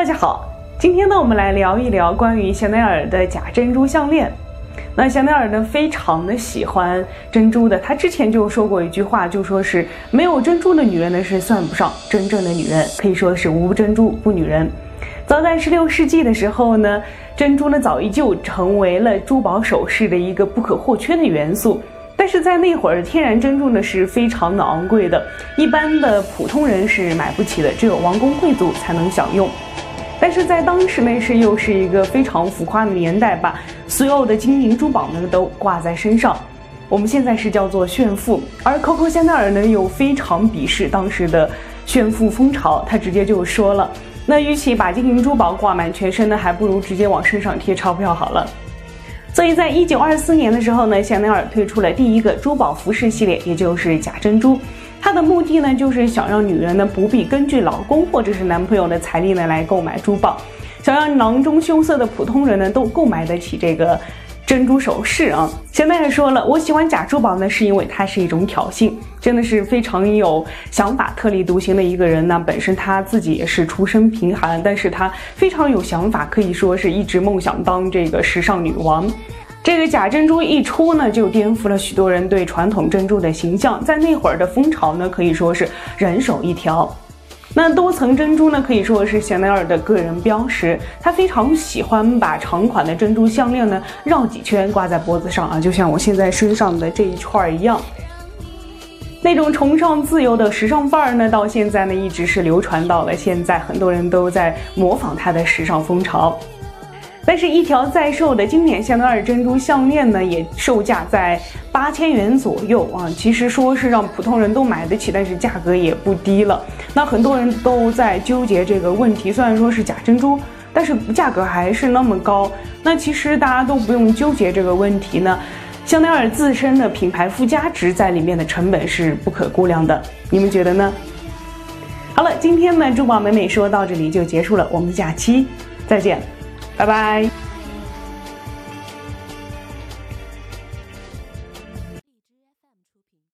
大家好，今天呢，我们来聊一聊关于香奈儿的假珍珠项链。那香奈儿呢，非常的喜欢珍珠的，她之前就说过一句话，就说是没有珍珠的女人呢是算不上真正的女人，可以说是无珍珠不女人。早在十六世纪的时候呢，珍珠呢早已就成为了珠宝首饰的一个不可或缺的元素。但是在那会儿，天然珍珠呢是非常的昂贵的，一般的普通人是买不起的，只有王公贵族才能享用。但是在当时呢，是又是一个非常浮夸的年代吧，所有的金银珠宝呢都挂在身上，我们现在是叫做炫富，而 Coco 香奈儿呢又非常鄙视当时的炫富风潮，他直接就说了，那与其把金银珠宝挂满全身呢，还不如直接往身上贴钞票好了。所以在一九二四年的时候呢，香奈儿推出了第一个珠宝服饰系列，也就是假珍珠。她的目的呢，就是想让女人呢不必根据老公或者是男朋友的财力呢来购买珠宝，想让囊中羞涩的普通人呢都购买得起这个珍珠首饰啊。前面也说了，我喜欢假珠宝呢，是因为它是一种挑衅，真的是非常有想法、特立独行的一个人呢。本身他自己也是出身贫寒，但是他非常有想法，可以说是一直梦想当这个时尚女王。这个假珍珠一出呢，就颠覆了许多人对传统珍珠的形象。在那会儿的风潮呢，可以说是人手一条。那多层珍珠呢，可以说是香奈儿的个人标识。他非常喜欢把长款的珍珠项链呢绕几圈挂在脖子上啊，就像我现在身上的这一串一样。那种崇尚自由的时尚范儿呢，到现在呢一直是流传到了现在，很多人都在模仿他的时尚风潮。但是，一条在售的经典香奈儿珍珠项链呢，也售价在八千元左右啊。其实说是让普通人都买得起，但是价格也不低了。那很多人都在纠结这个问题，虽然说是假珍珠，但是价格还是那么高。那其实大家都不用纠结这个问题呢。香奈儿自身的品牌附加值在里面的成本是不可估量的，你们觉得呢？好了，今天呢珠宝美美说到这里就结束了，我们下期再见。拜拜。